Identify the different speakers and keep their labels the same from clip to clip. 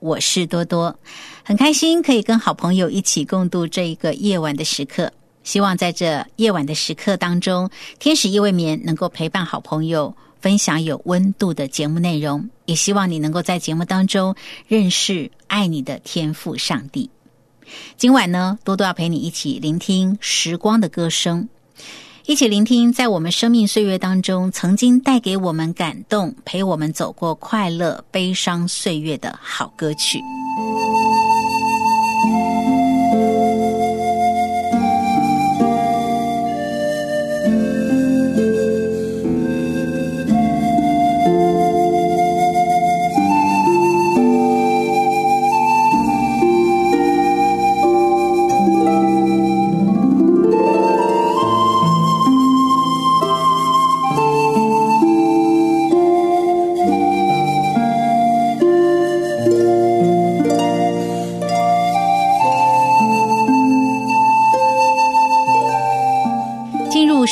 Speaker 1: 我是多多。很开心可以跟好朋友一起共度这一个夜晚的时刻。希望在这夜晚的时刻当中，天使夜未眠能够陪伴好朋友，分享有温度的节目内容。也希望你能够在节目当中认识爱你的天赋上帝。今晚呢，多多要陪你一起聆听时光的歌声，一起聆听在我们生命岁月当中曾经带给我们感动、陪我们走过快乐、悲伤岁月的好歌曲。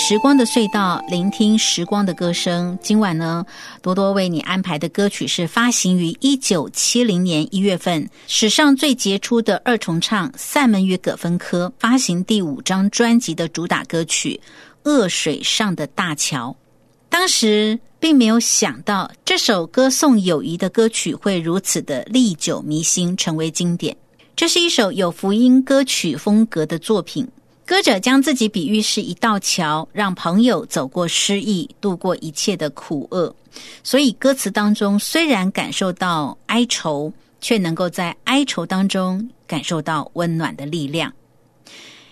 Speaker 1: 时光的隧道，聆听时光的歌声。今晚呢，多多为你安排的歌曲是发行于一九七零年一月份，史上最杰出的二重唱塞门与葛芬科发行第五张专辑的主打歌曲《恶水上的大桥》。当时并没有想到这首歌颂友谊的歌曲会如此的历久弥新，成为经典。这是一首有福音歌曲风格的作品。歌者将自己比喻是一道桥，让朋友走过失意，度过一切的苦厄。所以歌词当中虽然感受到哀愁，却能够在哀愁当中感受到温暖的力量。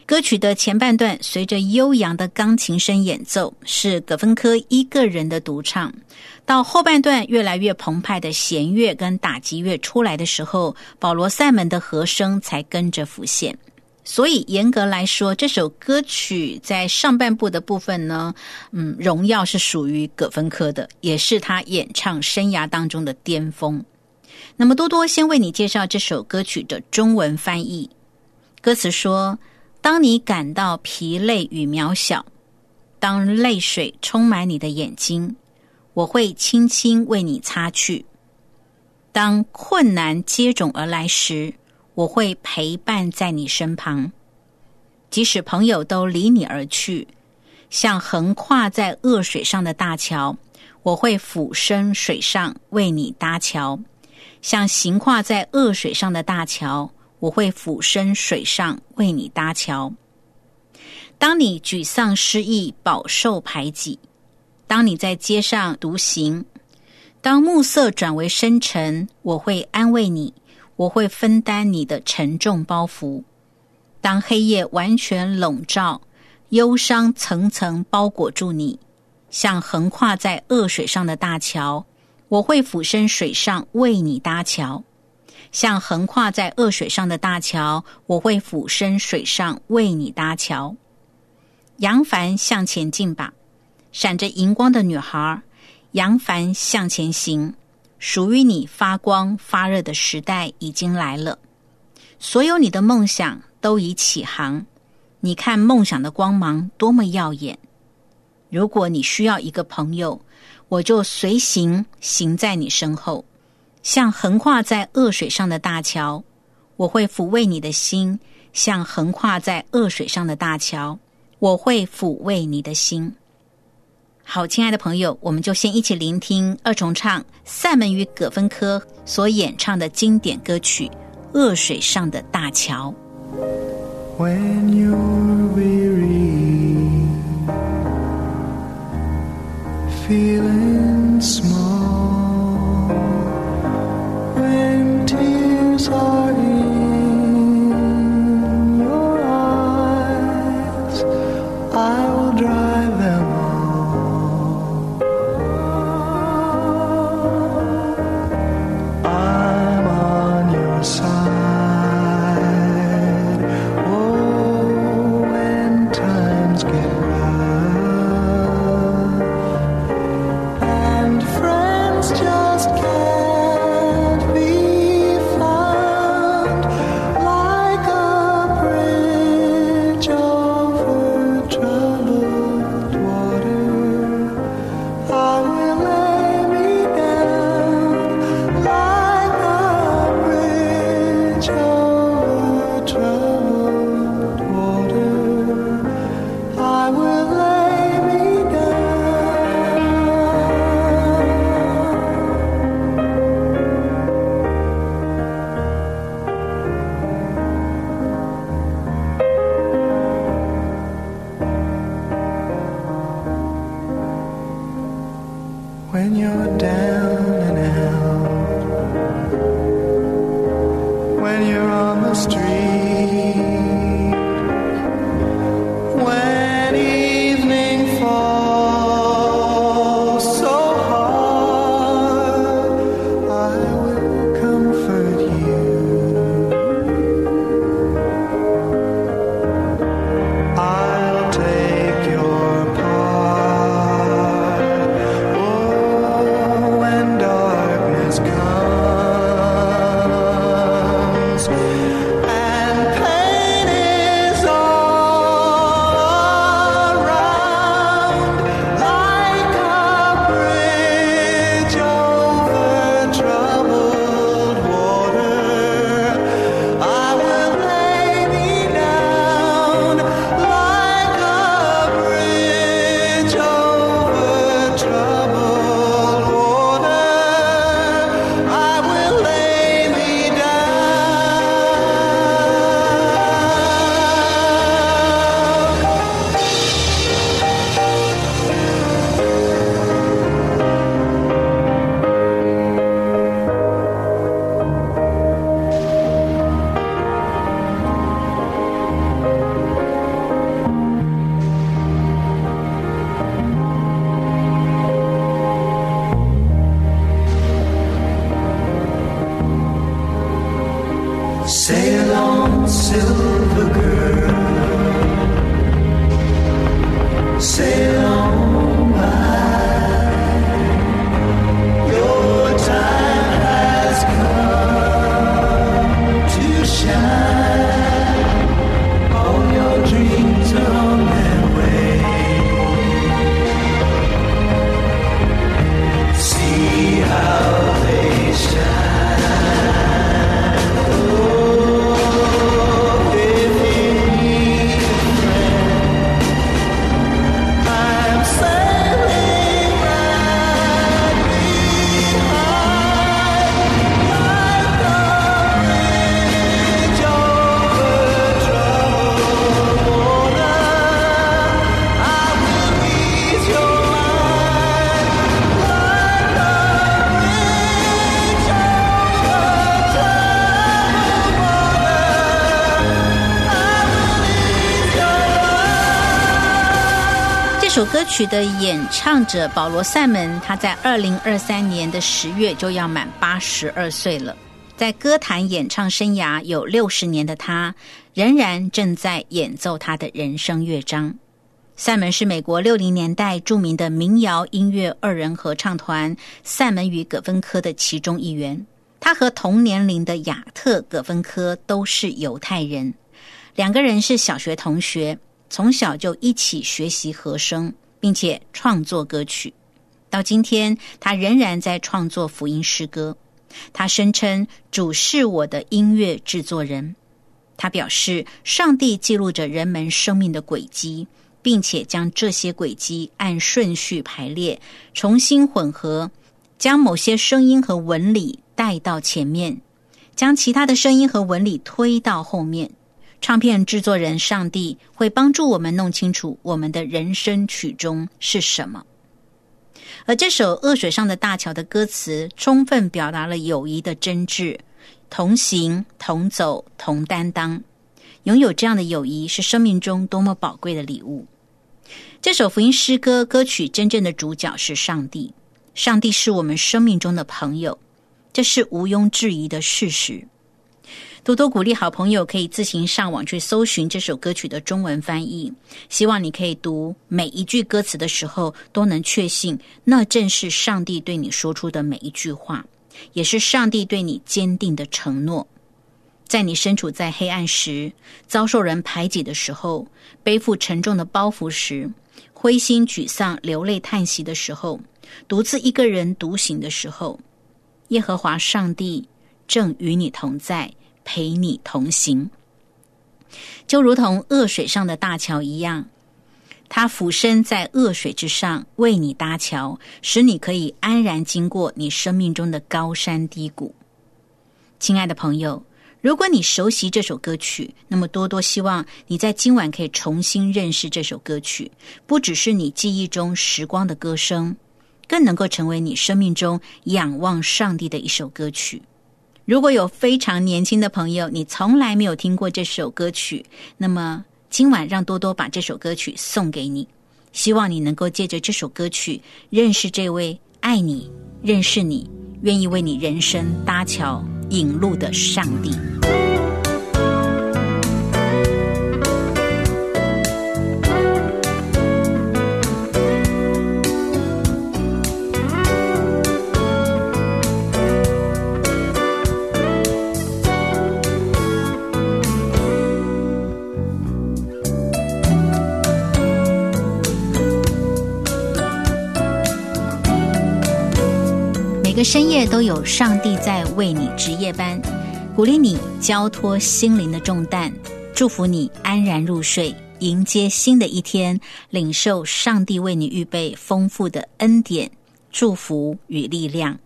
Speaker 1: 歌曲的前半段随着悠扬的钢琴声演奏，是葛芬科一个人的独唱；到后半段越来越澎湃的弦乐跟打击乐出来的时候，保罗·塞门的和声才跟着浮现。所以严格来说，这首歌曲在上半部的部分呢，嗯，荣耀是属于葛芬科的，也是他演唱生涯当中的巅峰。那么多多先为你介绍这首歌曲的中文翻译。歌词说：“当你感到疲累与渺小，当泪水充满你的眼睛，我会轻轻为你擦去；当困难接踵而来时。”我会陪伴在你身旁，即使朋友都离你而去，像横跨在恶水上的大桥，我会俯身水上为你搭桥；像行跨在恶水上的大桥，我会俯身水上为你搭桥。当你沮丧失意、饱受排挤，当你在街上独行，当暮色转为深沉，我会安慰你。我会分担你的沉重包袱。当黑夜完全笼罩，忧伤层层包裹住你，像横跨在恶水上的大桥，我会俯身水上为你搭桥；像横跨在恶水上的大桥，我会俯身水上为你搭桥。杨凡向前进吧，闪着荧光的女孩，杨凡向前行。属于你发光发热的时代已经来了，所有你的梦想都已起航。你看梦想的光芒多么耀眼！如果你需要一个朋友，我就随行行在你身后，像横跨在恶水上的大桥。我会抚慰你的心，像横跨在恶水上的大桥。我会抚慰你的心。好，亲爱的朋友，我们就先一起聆听二重唱塞门与葛芬科所演唱的经典歌曲《恶水上的大桥》。
Speaker 2: when you're weary, feeling small,
Speaker 1: 首歌曲的演唱者保罗·塞门，他在二零二三年的十月就要满八十二岁了。在歌坛演唱生涯有六十年的他，仍然正在演奏他的人生乐章。塞门是美国六零年代著名的民谣音乐二人合唱团塞门与葛芬科的其中一员。他和同年龄的亚特·葛芬科都是犹太人，两个人是小学同学，从小就一起学习和声，并且创作歌曲。到今天，他仍然在创作福音诗歌。他声称主是我的音乐制作人。他表示，上帝记录着人们生命的轨迹，并且将这些轨迹按顺序排列，重新混合，将某些声音和纹理带到前面，将其他的声音和纹理推到后面。唱片制作人上帝会帮助我们弄清楚我们的人生曲终是什么。而这首《恶水上的大桥》的歌词，充分表达了友谊的真挚，同行、同走、同担当。拥有这样的友谊，是生命中多么宝贵的礼物。这首福音诗歌歌曲真正的主角是上帝，上帝是我们生命中的朋友，这是毋庸置疑的事实。多多鼓励好朋友可以自行上网去搜寻这首歌曲的中文翻译，希望你可以读每一句歌词的时候都能确信，那正是上帝对你说出的每一句话，也是上帝对你坚定的承诺。在你身处在黑暗时，遭受人排挤的时候，背负沉重的包袱时，灰心沮丧、流泪叹息的时候，独自一个人独行的时候，耶和华上帝正与你同在。陪你同行，就如同恶水上的大桥一样，他俯身在恶水之上为你搭桥，使你可以安然经过你生命中的高山低谷。亲爱的朋友，如果你熟悉这首歌曲，那么多多希望你在今晚可以重新认识这首歌曲，不只是你记忆中时光的歌声，更能够成为你生命中仰望上帝的一首歌曲。如果有非常年轻的朋友，你从来没有听过这首歌曲，那么今晚让多多把这首歌曲送给你，希望你能够借着这首歌曲认识这位爱你、认识你、愿意为你人生搭桥引路的上帝。每个深夜都有上帝在为你值夜班，鼓励你交托心灵的重担，祝福你安然入睡，迎接新的一天，领受上帝为你预备丰富的恩典、祝福与力量。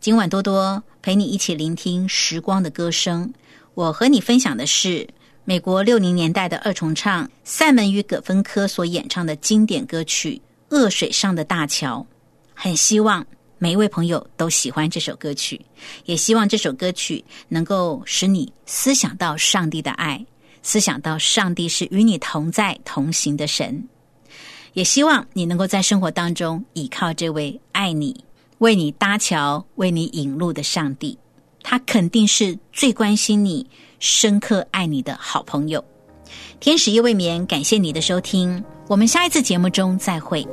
Speaker 1: 今晚多多陪你一起聆听时光的歌声。我和你分享的是美国六零年代的二重唱塞门与葛芬科所演唱的经典歌曲《恶水上的大桥》。很希望。每一位朋友都喜欢这首歌曲，也希望这首歌曲能够使你思想到上帝的爱，思想到上帝是与你同在同行的神。也希望你能够在生活当中倚靠这位爱你、为你搭桥、为你引路的上帝，他肯定是最关心你、深刻爱你的好朋友。天使夜未眠，感谢你的收听，我们下一次节目中再会。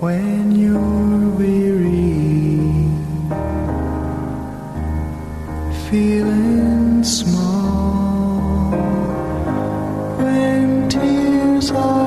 Speaker 2: when you're weary, feeling small, when tears are.